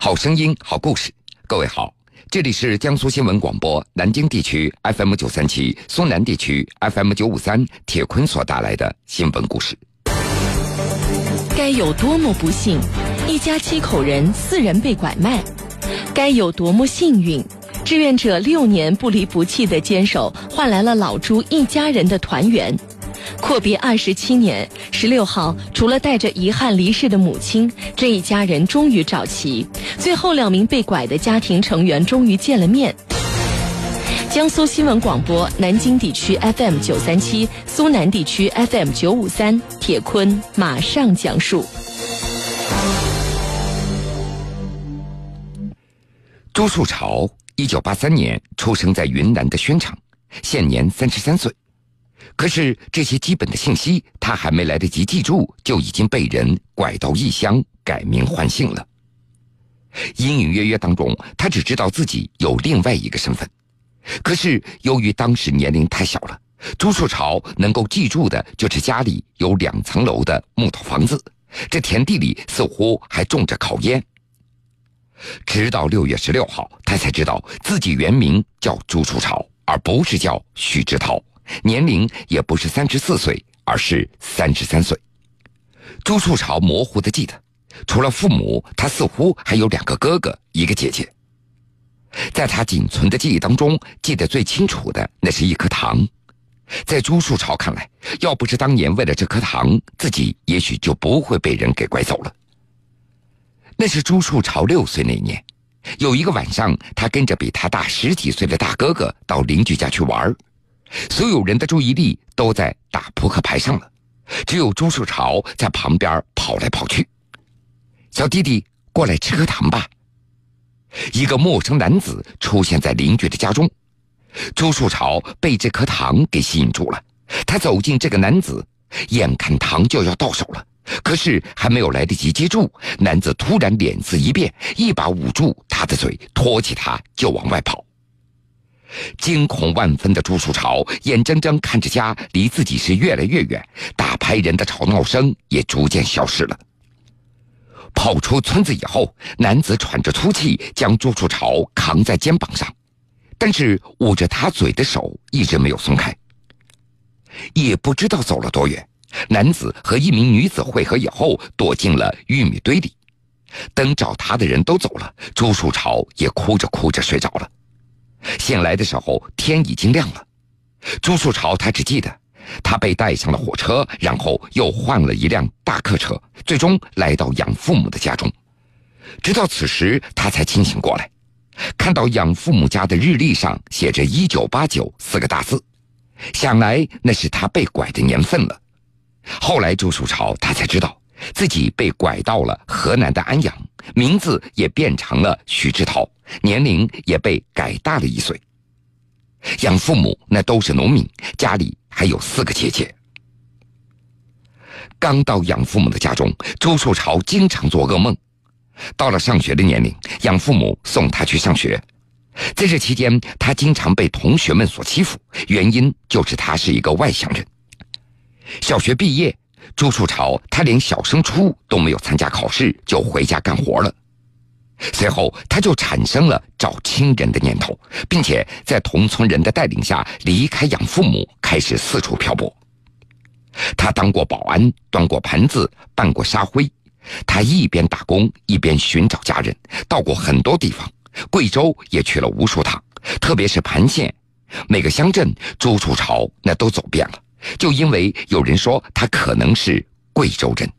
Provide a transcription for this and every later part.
好声音，好故事。各位好，这里是江苏新闻广播南京地区 FM 九三七、苏南地区 FM 九五三。铁坤所带来的新闻故事。该有多么不幸！一家七口人，四人被拐卖。该有多么幸运！志愿者六年不离不弃的坚守，换来了老朱一家人的团圆。阔别二十七年，十六号，除了带着遗憾离世的母亲，这一家人终于找齐，最后两名被拐的家庭成员终于见了面。江苏新闻广播南京地区 FM 九三七，苏南地区 FM 九五三，铁坤马上讲述。朱树潮，一九八三年出生在云南的宣城，现年三十三岁。可是这些基本的信息，他还没来得及记住，就已经被人拐到异乡改名换姓了。隐隐约约当中，他只知道自己有另外一个身份。可是由于当时年龄太小了，朱树朝能够记住的就是家里有两层楼的木头房子，这田地里似乎还种着烤烟。直到六月十六号，他才知道自己原名叫朱树朝，而不是叫许志涛。年龄也不是三十四岁，而是三十三岁。朱树潮模糊的记得，除了父母，他似乎还有两个哥哥，一个姐姐。在他仅存的记忆当中，记得最清楚的那是一颗糖。在朱树潮看来，要不是当年为了这颗糖，自己也许就不会被人给拐走了。那是朱树潮六岁那年，有一个晚上，他跟着比他大十几岁的大哥哥到邻居家去玩所有人的注意力都在打扑克牌上了，只有朱树潮在旁边跑来跑去。小弟弟，过来吃颗糖吧。一个陌生男子出现在邻居的家中，朱树潮被这颗糖给吸引住了。他走进这个男子，眼看糖就要到手了，可是还没有来得及接住，男子突然脸色一变，一把捂住他的嘴，拖起他就往外跑。惊恐万分的朱树潮眼睁睁看着家离自己是越来越远，打牌人的吵闹声也逐渐消失了。跑出村子以后，男子喘着粗气将朱树潮扛在肩膀上，但是捂着他嘴的手一直没有松开。也不知道走了多远，男子和一名女子会合以后，躲进了玉米堆里。等找他的人都走了，朱树潮也哭着哭着睡着了。醒来的时候，天已经亮了。朱树潮他只记得，他被带上了火车，然后又换了一辆大客车，最终来到养父母的家中。直到此时，他才清醒过来，看到养父母家的日历上写着“一九八九”四个大字，想来那是他被拐的年份了。后来，朱树潮他才知道。自己被拐到了河南的安阳，名字也变成了许志涛，年龄也被改大了一岁。养父母那都是农民，家里还有四个姐姐。刚到养父母的家中，周树潮经常做噩梦。到了上学的年龄，养父母送他去上学，在这期间，他经常被同学们所欺负，原因就是他是一个外乡人。小学毕业。朱树潮，他连小升初都没有参加考试，就回家干活了。随后，他就产生了找亲人的念头，并且在同村人的带领下离开养父母，开始四处漂泊。他当过保安，端过盘子，拌过沙灰。他一边打工，一边寻找家人，到过很多地方，贵州也去了无数趟，特别是盘县，每个乡镇，朱树潮那都走遍了。就因为有人说他可能是贵州人。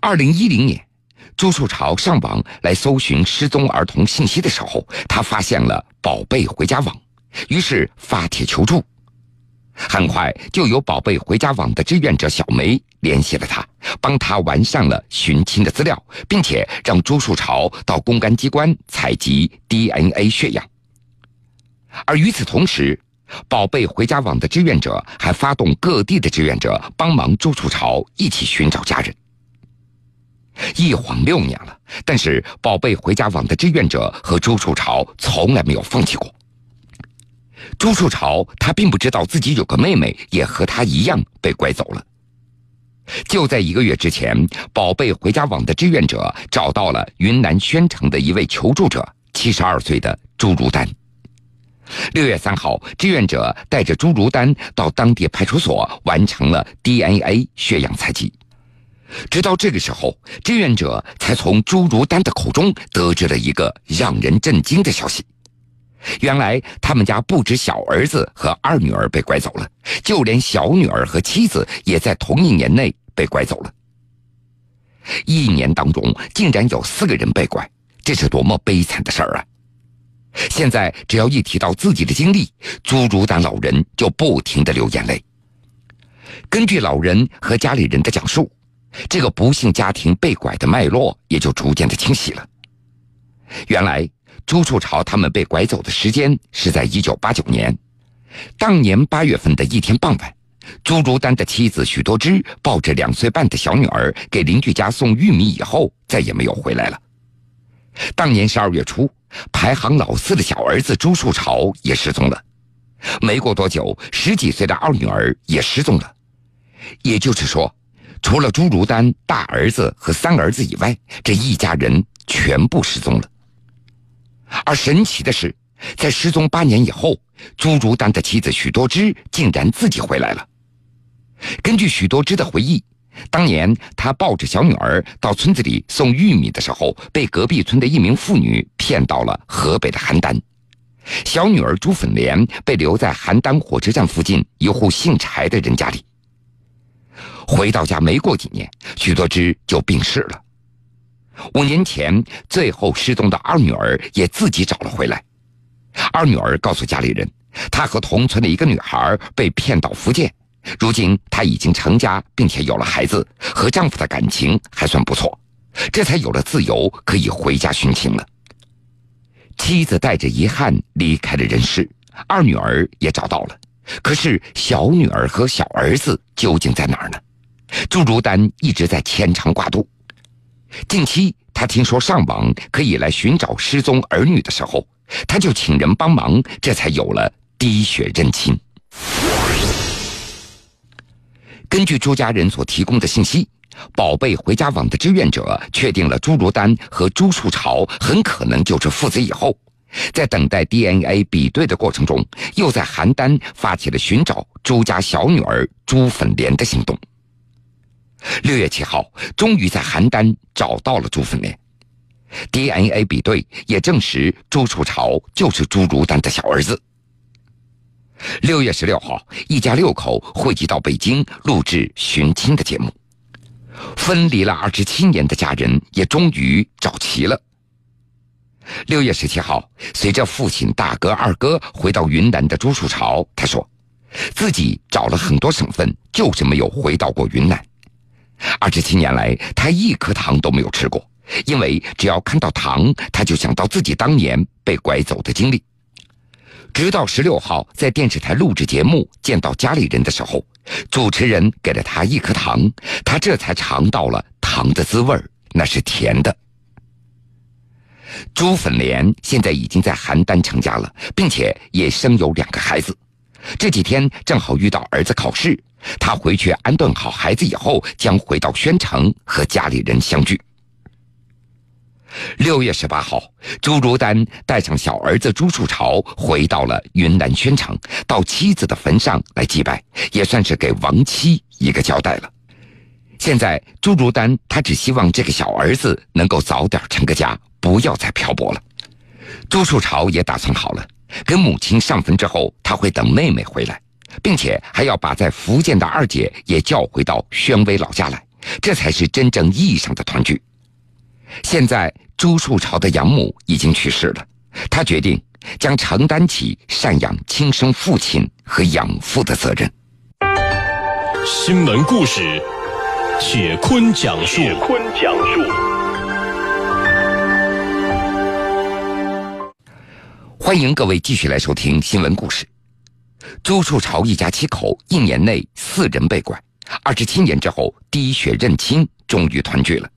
二零一零年，朱树潮上网来搜寻失踪儿童信息的时候，他发现了“宝贝回家网”，于是发帖求助。很快就有“宝贝回家网”的志愿者小梅联系了他，帮他完善了寻亲的资料，并且让朱树潮到公安机关采集 DNA 血样。而与此同时，宝贝回家网的志愿者还发动各地的志愿者帮忙朱树潮一起寻找家人。一晃六年了，但是宝贝回家网的志愿者和朱树潮从来没有放弃过。朱树潮他并不知道自己有个妹妹也和他一样被拐走了。就在一个月之前，宝贝回家网的志愿者找到了云南宣城的一位求助者，七十二岁的朱如丹。六月三号，志愿者带着朱如丹到当地派出所完成了 DNA 血样采集。直到这个时候，志愿者才从朱如丹的口中得知了一个让人震惊的消息：原来他们家不止小儿子和二女儿被拐走了，就连小女儿和妻子也在同一年内被拐走了。一年当中竟然有四个人被拐，这是多么悲惨的事儿啊！现在只要一提到自己的经历，朱如丹老人就不停的流眼泪。根据老人和家里人的讲述。这个不幸家庭被拐的脉络也就逐渐的清晰了。原来朱树朝他们被拐走的时间是在一九八九年，当年八月份的一天傍晚，朱如丹的妻子许多枝抱着两岁半的小女儿给邻居家送玉米以后，再也没有回来了。当年十二月初，排行老四的小儿子朱树潮也失踪了。没过多久，十几岁的二女儿也失踪了。也就是说。除了朱如丹大儿子和三儿子以外，这一家人全部失踪了。而神奇的是，在失踪八年以后，朱如丹的妻子许多枝竟然自己回来了。根据许多枝的回忆，当年他抱着小女儿到村子里送玉米的时候，被隔壁村的一名妇女骗到了河北的邯郸。小女儿朱粉莲被留在邯郸火车站附近一户姓柴的人家里。回到家没过几年，许多枝就病逝了。五年前，最后失踪的二女儿也自己找了回来。二女儿告诉家里人，她和同村的一个女孩被骗到福建，如今她已经成家，并且有了孩子，和丈夫的感情还算不错，这才有了自由，可以回家寻亲了。妻子带着遗憾离开了人世，二女儿也找到了，可是小女儿和小儿子究竟在哪儿呢？朱如丹一直在牵肠挂肚。近期，他听说上网可以来寻找失踪儿女的时候，他就请人帮忙，这才有了滴血认亲。根据朱家人所提供的信息，宝贝回家网的志愿者确定了朱如丹和朱树潮很可能就是父子以后，在等待 DNA 比对的过程中，又在邯郸发起了寻找朱家小女儿朱粉莲的行动。六月七号，终于在邯郸找到了朱粉莲，DNA 比对也证实朱树潮就是朱如丹的小儿子。六月十六号，一家六口汇集到北京录制寻亲的节目，分离了二十七年的家人也终于找齐了。六月十七号，随着父亲、大哥、二哥回到云南的朱树潮，他说，自己找了很多省份，就是没有回到过云南。二十七年来，他一颗糖都没有吃过，因为只要看到糖，他就想到自己当年被拐走的经历。直到十六号在电视台录制节目见到家里人的时候，主持人给了他一颗糖，他这才尝到了糖的滋味那是甜的。朱粉莲现在已经在邯郸成家了，并且也生有两个孩子。这几天正好遇到儿子考试。他回去安顿好孩子以后，将回到宣城和家里人相聚。六月十八号，朱如丹带上小儿子朱树潮回到了云南宣城，到妻子的坟上来祭拜，也算是给亡妻一个交代了。现在，朱如丹他只希望这个小儿子能够早点成个家，不要再漂泊了。朱树潮也打算好了，跟母亲上坟之后，他会等妹妹回来。并且还要把在福建的二姐也叫回到宣威老家来，这才是真正意义上的团聚。现在朱树朝的养母已经去世了，他决定将承担起赡养亲生父亲和养父的责任。新闻故事，雪坤讲述。雪坤讲述。欢迎各位继续来收听新闻故事。朱树朝一家七口一年内四人被拐，二十七年之后滴血认亲，终于团聚了。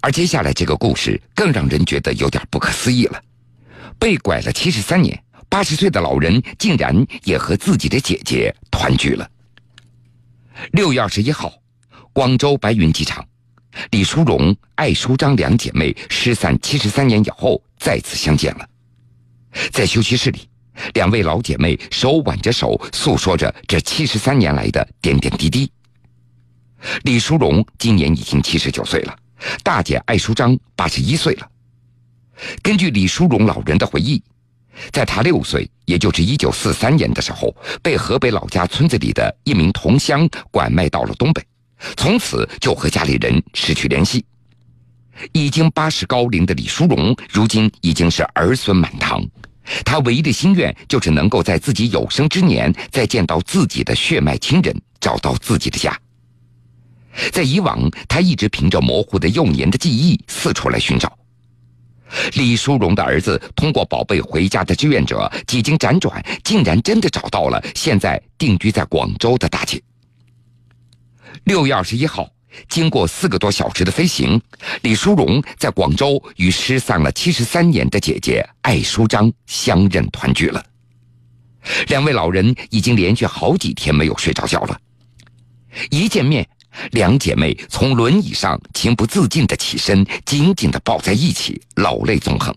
而接下来这个故事更让人觉得有点不可思议了：被拐了七十三年，八十岁的老人竟然也和自己的姐姐团聚了。六月二十一号，广州白云机场，李淑荣、艾淑章两姐妹失散七十三年以后再次相见了。在休息室里，两位老姐妹手挽着手，诉说着这七十三年来的点点滴滴。李淑荣今年已经七十九岁了，大姐艾淑章八十一岁了。根据李淑荣老人的回忆，在她六岁，也就是一九四三年的时候，被河北老家村子里的一名同乡拐卖到了东北，从此就和家里人失去联系。已经八十高龄的李淑荣，如今已经是儿孙满堂。她唯一的心愿就是能够在自己有生之年再见到自己的血脉亲人，找到自己的家。在以往，他一直凭着模糊的幼年的记忆四处来寻找。李淑荣的儿子通过宝贝回家的志愿者，几经辗转，竟然真的找到了现在定居在广州的大姐。六月二十一号。经过四个多小时的飞行，李淑荣在广州与失散了七十三年的姐姐艾淑章相认团聚了。两位老人已经连续好几天没有睡着觉了。一见面，两姐妹从轮椅上情不自禁的起身，紧紧的抱在一起，老泪纵横。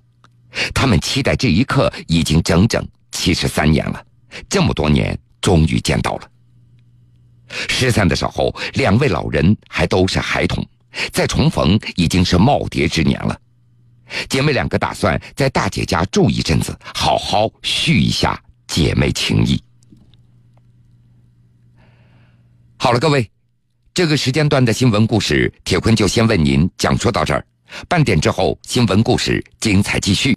他们期待这一刻已经整整七十三年了，这么多年终于见到了。失散的时候，两位老人还都是孩童，再重逢已经是耄耋之年了。姐妹两个打算在大姐家住一阵子，好好续一下姐妹情谊。好了，各位，这个时间段的新闻故事，铁坤就先为您讲述到这儿。半点之后，新闻故事精彩继续。